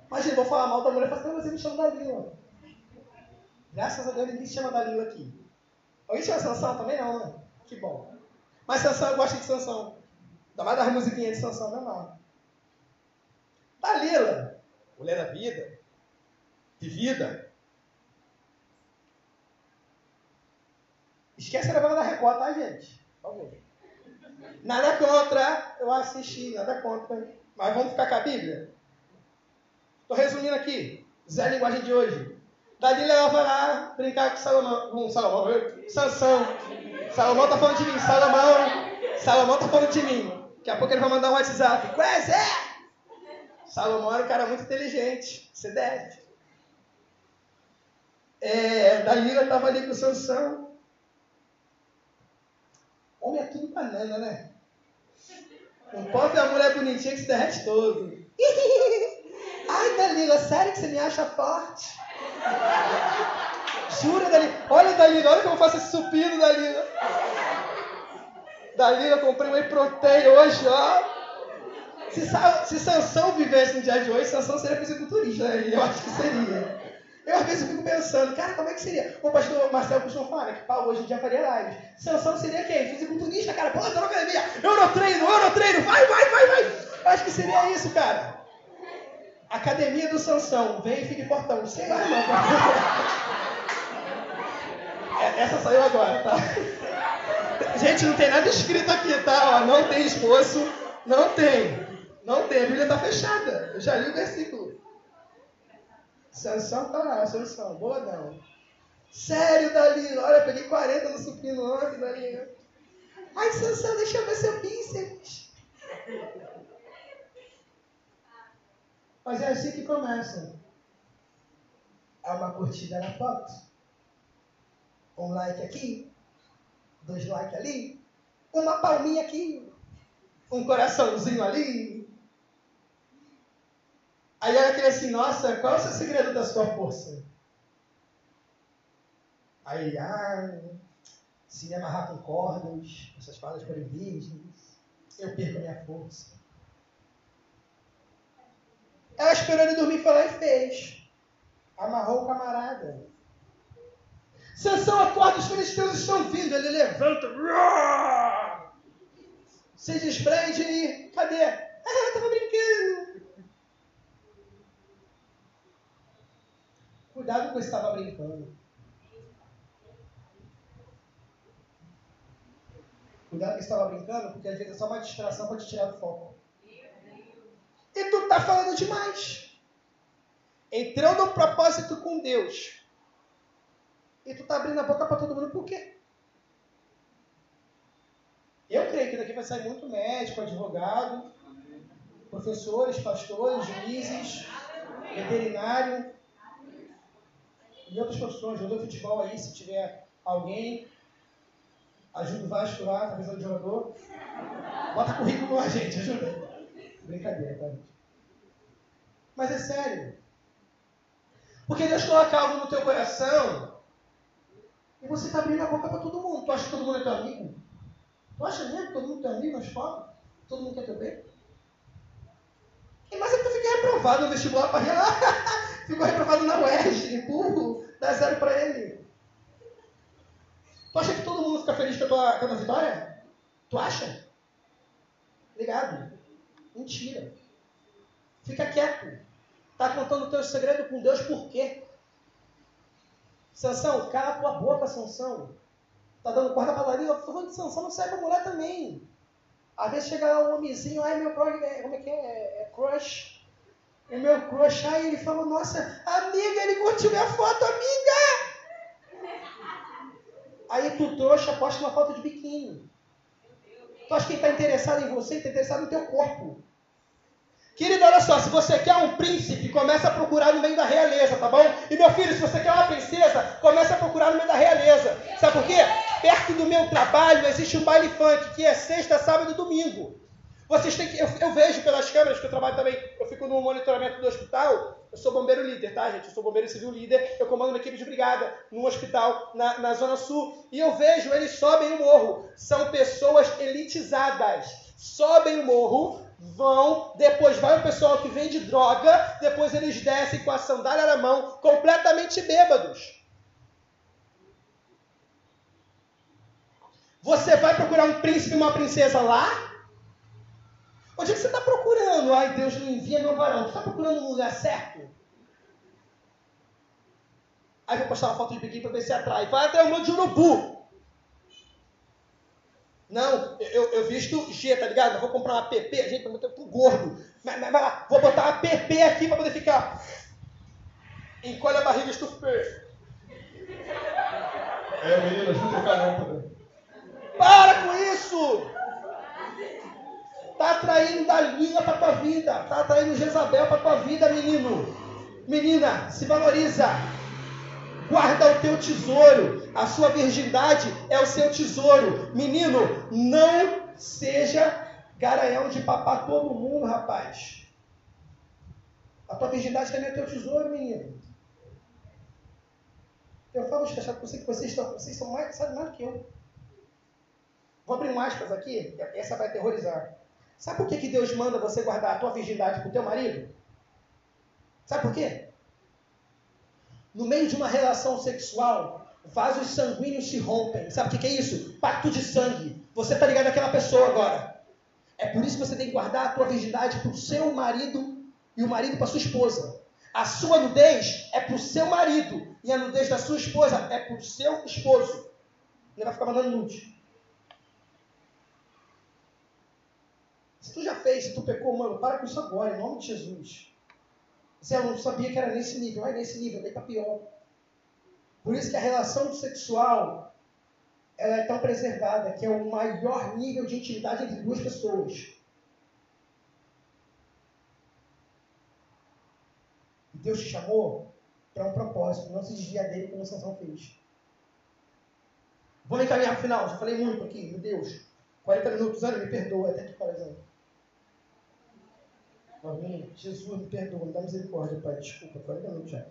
Imagina, vou falar mal da mulher e falar, mas ele me chama Dalila. Graças a Deus ninguém se chama Dalila aqui. Alguém chama Sansão também? Não, né? Que bom. Mas Sansão, eu gosto de Sansão. Ainda mais das musiquinhas de Sansão, não é mal. Dalila, mulher da vida, de vida. Esquece a novela da Record, tá, gente? Por favor. Nada contra, eu assisti, nada contra. Mas vamos ficar com a Bíblia? Estou resumindo aqui. Zé linguagem de hoje. Dalila ela lá brincar com Salomão. Com Salomão, Sansão. Salomão está falando de mim. Salomão. Salomão está falando de mim. Daqui a pouco ele vai mandar um WhatsApp. Quase é? Salomão era um cara muito inteligente. Você deve. É, Dalila estava ali com Sansão. Homem é tudo banana, né? Um pobre e a mulher bonitinha que se derrete todo. Ai, Dalila, sério que você me acha forte? Jura, Dalila? Olha, Dalila, olha como eu faço esse supino, Dalila. Dalila, comprei um whey protein hoje, ó. Se, se Sansão vivesse no dia de hoje, Sansão seria fisiculturista, né? Eu acho que seria. Eu às vezes fico pensando, cara, como é que seria? O pastor Marcelo costuma falar que Paulo hoje em dia faria live. Sansão seria quem? Fisiculturista, cara. Pô, tá na academia. Eurotreino, Eurotreino. Vai, vai, vai, vai. Eu acho que seria isso, cara. Academia do Sansão. Vem e fique fortão. Sei lá, irmão. É, essa saiu agora, tá? Gente, não tem nada escrito aqui, tá? não tem esforço. Não tem. Não tem. A Bíblia está fechada. Eu já li o versículo. Sansão tá lá, Sansão, boladão. Sério, Dalila, olha, peguei 40 no supino ontem, Dalila. Ai, Sansão, deixa eu ver seu bíceps. Mas é assim que começa. Há uma curtida na foto. Um like aqui. Dois likes ali. Uma palminha aqui. Um coraçãozinho ali Aí ela queria assim, nossa, qual é o segredo da sua força? Aí, ah, se me amarrar com cordas, essas palavras virgens, eu perco minha força. Ela esperou ele dormir, foi lá e fez. Amarrou o camarada. Sansão acorda, os filisteus estão vindo. Ele levanta. Se desprende e cadê? Ah, estava brincando. Cuidado com estava brincando. Cuidado que estava brincando, porque às vezes é só uma distração para te tirar do foco. E tu está falando demais. Entrou no propósito com Deus. E tu está abrindo a boca para todo mundo por quê? Eu creio que daqui vai sair muito médico, advogado, professores, pastores, juízes, veterinário, e outras profissões, jogador de futebol aí, se tiver alguém, ajuda o Vasco lá, tá precisando de jogador. Bota currículo a gente, ajuda. Brincadeira, tá, gente? Mas é sério. Porque Deus coloca algo no teu coração e você está abrindo a boca para todo mundo. Tu acha que todo mundo é teu amigo? Tu acha mesmo que todo mundo é teu amigo na escola? Todo mundo quer teu bem? Mas é que tu fica reprovado no vestibular para. Ficou reprovado na UERJ, burro, dá zero para ele. Tu acha que todo mundo fica feliz com a tua, com a tua vitória? Tu acha? Ligado. Mentira. Fica quieto. Tá contando o teu segredo com Deus por quê? Sansão, cala a tua boca, Sansão. Tá dando corda pra Dalila? Eu tô falando de Sansão, não serve pra mulher também. Às vezes chega lá um homenzinho, ai meu crush, é, como é que é? É, é crush o meu crush, aí ele falou, nossa, amiga, ele curtiu minha foto, amiga! Aí tu trouxa, posta uma foto de biquíni. Tu acha que ele está interessado em você? Está interessado no teu corpo. Querido, olha só, se você quer um príncipe, começa a procurar no meio da realeza, tá bom? E meu filho, se você quer uma princesa, começa a procurar no meio da realeza. Sabe por quê? Perto do meu trabalho existe um baile funk, que é sexta, sábado e domingo. Vocês têm que. Eu, eu, vejo pelas câmeras, que eu trabalho também, eu fico no monitoramento do hospital. Eu sou bombeiro líder, tá, gente? Eu sou bombeiro civil líder. Eu comando uma equipe de brigada num hospital na, na Zona Sul. E eu vejo eles sobem o morro. São pessoas elitizadas. Sobem o morro, vão, depois vai o pessoal que vende droga, depois eles descem com a sandália na mão, completamente bêbados. Você vai procurar um príncipe e uma princesa lá? Onde é que você está procurando? Ai, Deus não envia meu varão. Você está procurando no lugar certo? Aí vou postar uma foto de biquíni para ver se atrai. Vai até o monte de urubu. Não, eu, eu visto G, tá ligado? Eu vou comprar uma PP, gente, pra botar pro gordo. Mas, mas vai lá, vou botar uma PP aqui para poder ficar. Encolhe a barriga, estufa É, menina, ajuda o caramba. Para com isso! Está atraindo Dalila para tua vida. Está atraindo Jezabel para tua vida, menino. Menina, se valoriza. Guarda o teu tesouro. A sua virgindade é o seu tesouro. Menino, não seja garanhão de papar todo mundo, rapaz. A tua virgindade também é teu tesouro, menino. Eu falo, Xaxá, que vocês, estão, vocês são mais, sabe mais do que eu. Vou abrir um aspas aqui, essa vai aterrorizar. Sabe por que, que Deus manda você guardar a tua virgindade o teu marido? Sabe por quê? No meio de uma relação sexual, vasos sanguíneos se rompem. Sabe o que, é isso? Pacto de sangue. Você está ligado àquela pessoa agora. É por isso que você tem que guardar a tua virgindade para o seu marido e o marido para sua esposa. A sua nudez é para o seu marido e a nudez da sua esposa é para o seu esposo. Ele vai ficar mandando nude. Se tu já fez, se tu pecou, mano, para com isso agora, em nome de Jesus. Você não sabia que era nesse nível, vai nesse nível, daí tá pior. Por isso que a relação sexual ela é tão preservada, que é o maior nível de intimidade entre duas pessoas. E Deus te chamou para um propósito, não se desviar dele como Sansão fez. Vamos encaminhar para o final, já falei muito aqui, meu Deus. 40 minutos, Ana, me perdoa, até que parece. Amém? Jesus, me perdoa, dá misericórdia, Pai. Desculpa, 40 minutos já.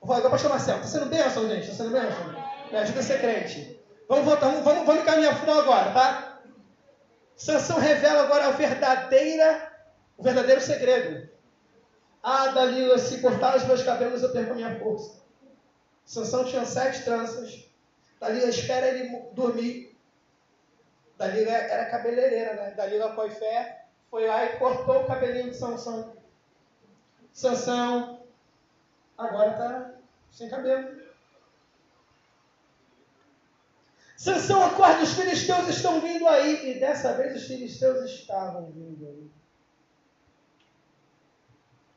Vou agora, pastor Marcelo, está sendo bênção, gente? Está sendo bênção? Me ajuda a ser crente. Vamos voltar, vamos, vamos, vamos caminhar final agora, tá? Sansão revela agora a verdadeira, o verdadeiro segredo. Ah, Dalila, se cortar os meus cabelos, eu perco a minha força. Sansão tinha sete tranças. Dalila espera ele dormir. Dalila era cabeleireira, né? Dalila fé, foi lá e cortou o cabelinho de Sansão. Sansão agora está sem cabelo. Sansão acorda, os filisteus estão vindo aí. E dessa vez os filisteus estavam vindo aí.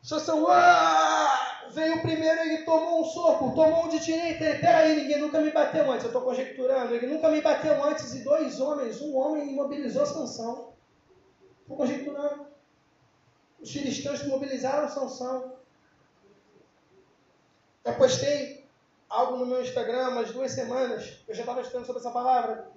Sansão, ah! Veio primeiro, ele tomou um soco, tomou um de direita. Ele, peraí, ninguém nunca me bateu antes. Eu estou conjecturando. Ele nunca me bateu antes. E dois homens, um homem imobilizou Sansão. Estou conjecturando. Os filisteus mobilizaram Sansão. Eu postei algo no meu Instagram umas duas semanas. Eu já estava estudando sobre essa palavra.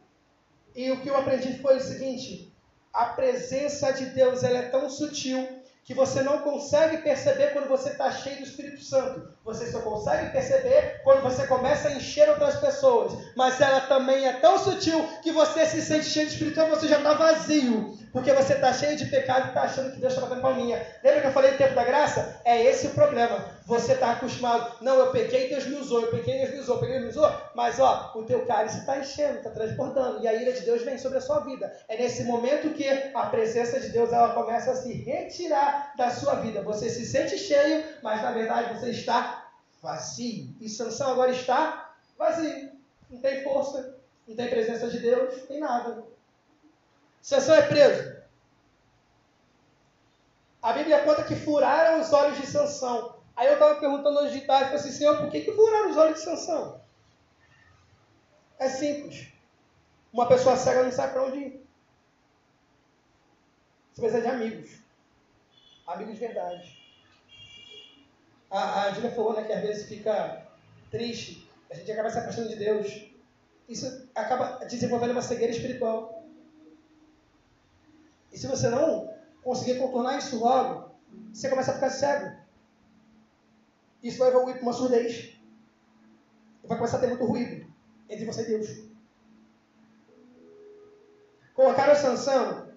E o que eu aprendi foi o seguinte: a presença de Deus ela é tão sutil que você não consegue perceber quando você está cheio do Espírito Santo. Você só consegue perceber quando você começa a encher outras pessoas. Mas ela também é tão sutil que você se sente cheio de Espírito Santo, você já está vazio. Porque você está cheio de pecado e está achando que Deus está batendo palminha. Lembra que eu falei do tempo da graça? É esse o problema. Você está acostumado. Não, eu pequei, Deus me usou. Eu pequei, Deus me usou. Eu pequei, Deus me usou. Mas, ó, o teu cálice está enchendo, está transbordando. E a ira de Deus vem sobre a sua vida. É nesse momento que a presença de Deus ela começa a se retirar da sua vida. Você se sente cheio, mas na verdade você está vazio. E Sansão agora está vazio. Não tem força, não tem presença de Deus, não tem nada. Sansão é preso. A Bíblia conta que furaram os olhos de Sansão. Aí eu estava perguntando hoje de tarde, falei assim, Senhor, por que, que furaram os olhos de Sansão? É simples. Uma pessoa cega não sabe para onde ir. Você precisa de amigos. Amigos de verdade. A, a Júlia falou né, que às vezes fica triste, a gente acaba se afastando de Deus. Isso acaba desenvolvendo uma cegueira espiritual. E se você não conseguir contornar isso logo, você começa a ficar cego. Isso vai evoluir para uma surdez. Vai começar a ter muito ruído entre você e Deus. Colocaram Sansão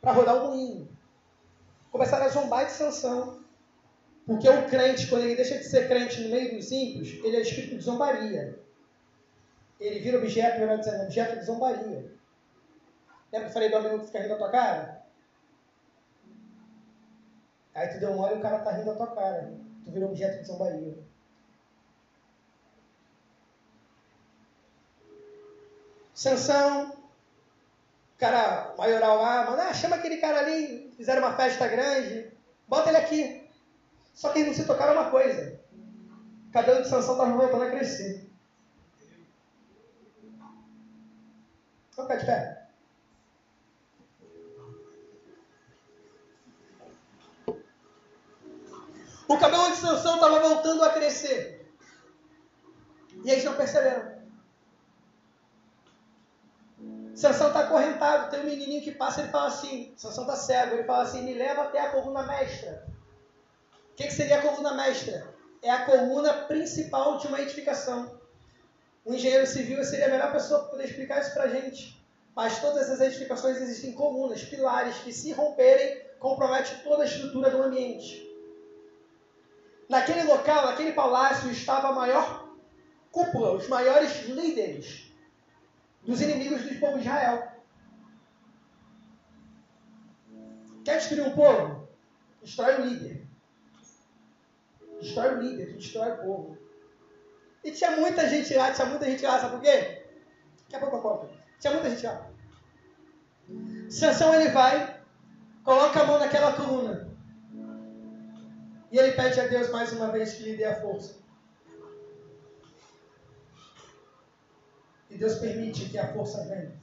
para rodar o moinho. Começaram a zombar de Sansão. Porque o crente, quando ele deixa de ser crente no meio dos simples, ele é espírito de zombaria. Ele vira objeto, melhor dizendo, objeto de zombaria. Lembra que eu falei do amigo que fica rindo da tua cara? Aí tu deu mole e o cara tá rindo da tua cara. Tu virou objeto de zombaria. Sansão, cara maioral lá, manda, ah, chama aquele cara ali, fizeram uma festa grande, bota ele aqui. Só que eles não se tocaram uma coisa. O cabelo de Sansão estava voltando a crescer. Vamos ficar de pé. O cabelo de Sansão estava voltando a crescer. E eles não perceberam. Sansão está acorrentado, tem um menininho que passa, ele fala assim, Sansão está cego, ele fala assim, me leva até a coluna mestra. O que, que seria a coluna mestra? É a coluna principal de uma edificação. O engenheiro civil seria a melhor pessoa para poder explicar isso para a gente. Mas todas as edificações existem colunas, pilares, que se romperem, compromete toda a estrutura do ambiente. Naquele local, naquele palácio, estava a maior cúpula, os maiores líderes dos inimigos do povo de Israel. Quer destruir um povo? Destrói o líder. Destrói o líder, destrói o povo. E tinha muita gente lá, tinha muita gente lá, sabe por quê? Daqui a pouco eu conto. Tinha muita gente lá. Sansão ele vai, coloca a mão naquela coluna. E ele pede a Deus mais uma vez que lhe dê a força. E Deus permite que a força venha.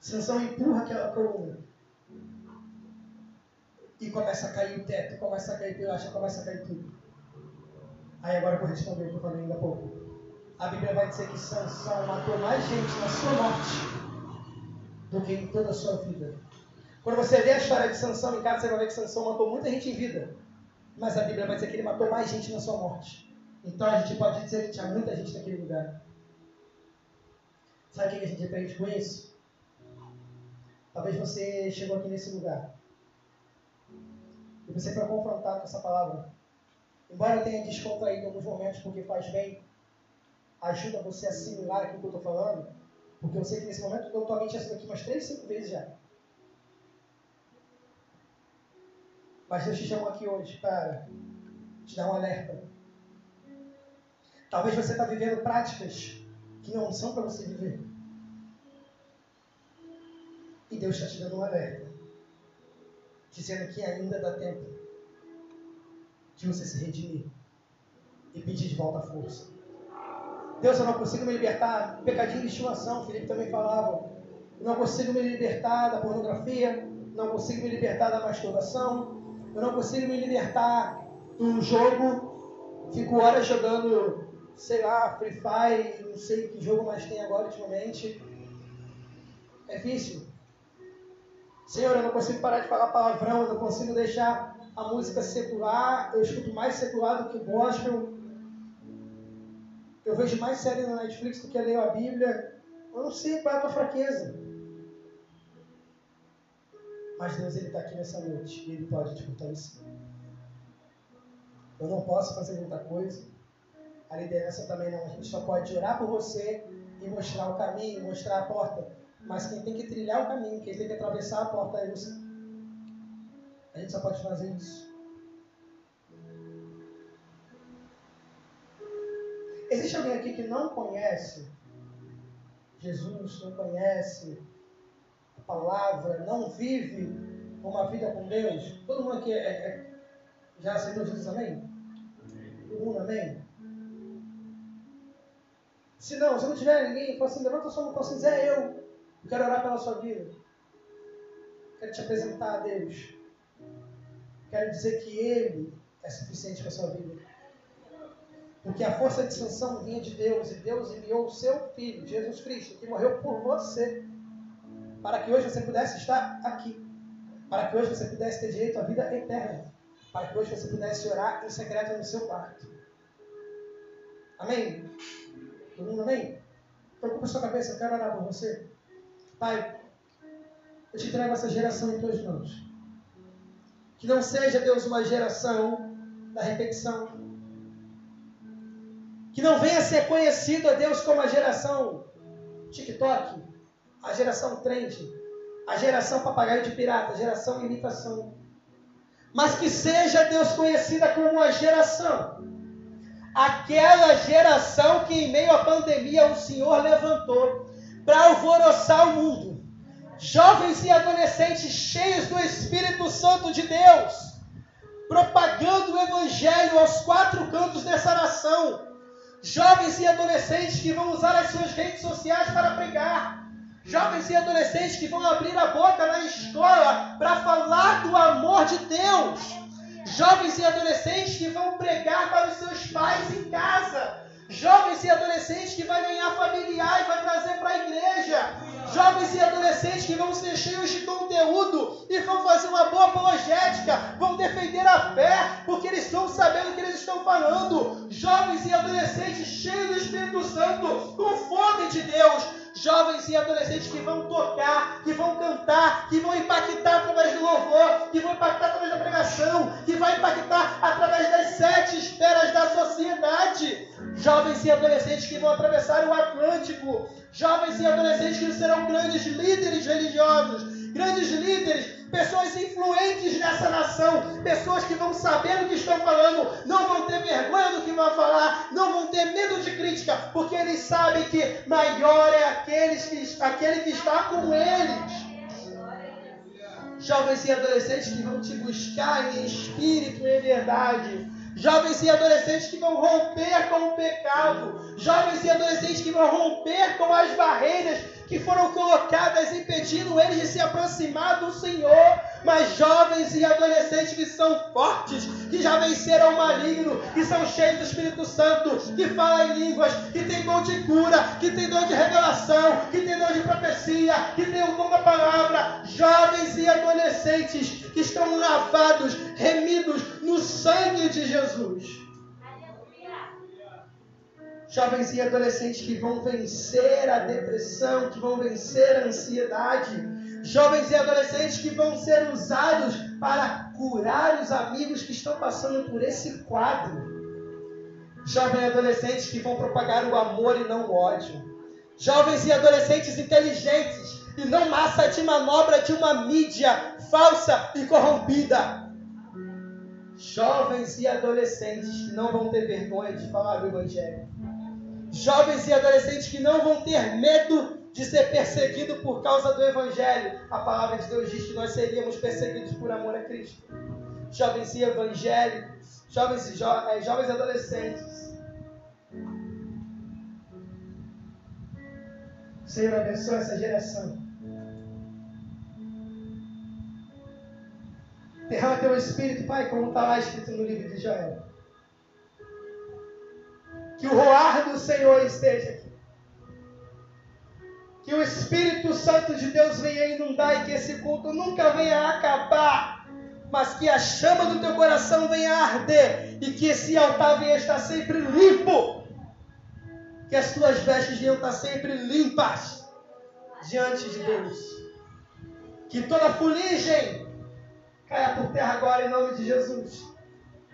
Sansão empurra aquela coluna. E começa a cair o teto, começa a cair pilacha, começa a cair tudo. Aí agora eu vou responder o que eu falei ainda há pouco. A Bíblia vai dizer que Sansão matou mais gente na sua morte do que em toda a sua vida. Quando você vê a história de Sansão em casa, você vai ver que Sansão matou muita gente em vida. Mas a Bíblia vai dizer que ele matou mais gente na sua morte. Então a gente pode dizer que tinha muita gente naquele lugar. Sabe o que a gente aprende com isso? Talvez você chegou aqui nesse lugar e você foi confrontado com essa palavra. Embora tenha descontraído alguns momentos porque faz bem, ajuda você a assimilar aquilo que eu estou falando, porque eu sei que nesse momento eu tua mente já aqui umas três, cinco vezes já. Mas Deus te chamou aqui hoje para te dar um alerta. Talvez você está vivendo práticas que não são para você viver. E Deus está te dando um alerta, dizendo que ainda dá tempo de você se redimir e pedir de volta a força. Deus, eu não consigo me libertar pecadinho de estimação, Felipe também falava. Eu não consigo me libertar da pornografia, não consigo me libertar da masturbação, eu não consigo me libertar do jogo, fico horas jogando sei lá, Free Fire, não sei que jogo mais tem agora ultimamente. É vício. Senhor, eu não consigo parar de falar palavrão, eu não consigo deixar a música secular, eu escuto mais secular do que gospel. Eu vejo mais série na Netflix do que leio a Bíblia. Eu não sei qual é a tua fraqueza. Mas Deus está aqui nessa noite e Ele pode te fortalecer. Eu não posso fazer muita coisa a liderança também não. A gente só pode orar por você e mostrar o caminho, mostrar a porta. Mas quem tem que trilhar o caminho, quem tem que atravessar a porta é você. A gente só pode fazer isso. Existe alguém aqui que não conhece Jesus, não conhece palavra, não vive uma vida com Deus? Todo mundo aqui é, é, já aceitou Jesus, amém? Todo mundo, amém? Se não, se não tiver ninguém, fala assim, levanta sua mão e fala assim, Zé, eu. Eu quero orar pela sua vida. Quero te apresentar a Deus. Quero dizer que Ele é suficiente para a sua vida. Porque a força de sanção vinha de Deus, e Deus enviou o seu Filho, Jesus Cristo, que morreu por você, para que hoje você pudesse estar aqui. para que hoje você pudesse ter direito à vida eterna, para que hoje você pudesse orar em secreto no seu quarto. Amém? Todo mundo amém? Preocupa sua cabeça, eu quero orar por você. Pai, eu te entrego essa geração em tuas mãos. Que não seja, Deus, uma geração da repetição. Que não venha ser conhecido, a Deus, como a geração TikTok, a geração trend, a geração papagaio de pirata, a geração imitação. Mas que seja, Deus, conhecida como uma geração. Aquela geração que em meio à pandemia o Senhor levantou para alvoroçar o mundo. Jovens e adolescentes cheios do Espírito Santo de Deus, propagando o Evangelho aos quatro cantos dessa nação Jovens e adolescentes que vão usar as suas redes sociais para pregar. Jovens e adolescentes que vão abrir a boca na escola para falar do amor de Deus. Jovens e adolescentes que vão pregar para os seus pais em casa. Jovens e adolescentes que vai ganhar familiar e vai trazer para a igreja. Jovens e adolescentes que vão ser cheios de conteúdo e vão fazer uma boa apologética, vão defender a fé, porque eles estão sabendo o que eles estão falando. Jovens e adolescentes cheios do Espírito Santo, com fome de Deus. Jovens e adolescentes que vão tocar, que vão cantar, que vão impactar através do louvor, que vão impactar através da pregação, que vai impactar através das sete esferas da sociedade. Jovens e adolescentes que vão atravessar o Atlântico, jovens e adolescentes que serão grandes líderes religiosos, grandes líderes, pessoas influentes nessa nação, pessoas que vão saber o que estão falando, não vão ter vergonha do que vão falar, não vão ter medo de crítica, porque eles sabem que maior é aqueles que, aquele que está com eles. Jovens e adolescentes que vão te buscar em espírito e em verdade jovens e adolescentes que vão romper com o pecado, jovens e adolescentes que vão romper com as barreiras que foram colocadas impedindo eles de se aproximar do Senhor, mas jovens e adolescentes que são fortes, que já venceram o maligno, que são cheios do Espírito Santo, que falam em línguas, que tem dom de cura, que tem dom de revelação, que tem dom de profecia, que tem o dom da palavra, jovens e adolescentes que estão lavados, remidos no sangue de Jesus jovens e adolescentes que vão vencer a depressão, que vão vencer a ansiedade, jovens e adolescentes que vão ser usados para curar os amigos que estão passando por esse quadro, jovens e adolescentes que vão propagar o amor e não o ódio, jovens e adolescentes inteligentes e não massa de manobra de uma mídia falsa e corrompida. Jovens e adolescentes que não vão ter vergonha de falar do Evangelho jovens e adolescentes que não vão ter medo de ser perseguido por causa do Evangelho. A palavra de Deus diz que nós seríamos perseguidos por amor a Cristo. Jovens e evangélicos, jovens e, jo é, jovens adolescentes. Senhor, abençoe essa geração. Derrama teu Espírito, Pai, como está lá escrito no livro de Joel. Que o roar do Senhor esteja aqui. Que o Espírito Santo de Deus venha inundar e que esse culto nunca venha acabar, mas que a chama do teu coração venha arder e que esse altar venha estar sempre limpo. Que as tuas vestes venham estar sempre limpas diante de Deus. Que toda fuligem caia por terra agora em nome de Jesus.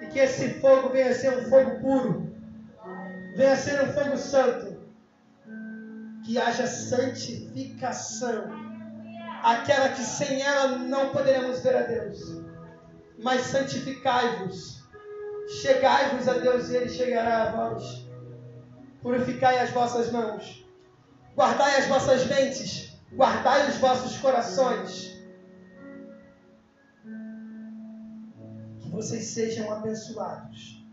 E que esse fogo venha ser um fogo puro venha ser um fogo santo, que haja santificação, aquela que sem ela não poderemos ver a Deus. Mas santificai-vos, chegai-vos a Deus e Ele chegará a vós. Purificai as vossas mãos, guardai as vossas mentes, guardai os vossos corações. Que vocês sejam abençoados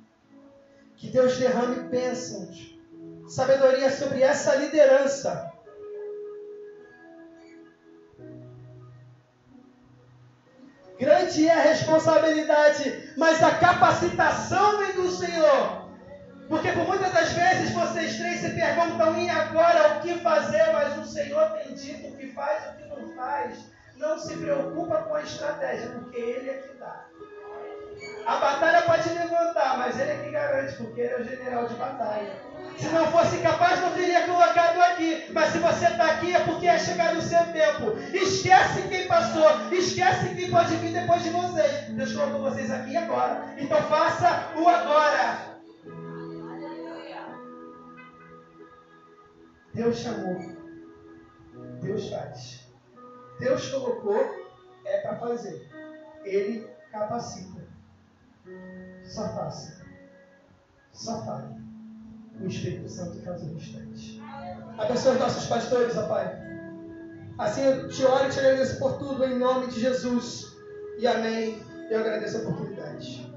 que Deus derrame bênçãos, sabedoria sobre essa liderança. Grande é a responsabilidade, mas a capacitação vem do Senhor. Porque por muitas das vezes vocês três se perguntam, e agora o que fazer? Mas o Senhor tem dito o que faz e o que não faz. não se preocupa com a estratégia, porque Ele é que dá. A batalha pode levantar, mas Ele é que garante, porque Ele é o general de batalha. Se não fosse capaz, não teria colocado aqui. Mas se você está aqui, é porque é chegado o seu tempo. Esquece quem passou, esquece quem pode vir depois de vocês. Deus colocou vocês aqui agora. Então faça o agora. Deus chamou. Deus faz. Deus colocou, é para fazer. Ele capacita. Só faça. Só fale. O Espírito Santo faz o restante. Abençoe os nossos pastores, ó Pai. Assim eu te oro e te agradeço por tudo, em nome de Jesus. E amém. Eu agradeço a oportunidade.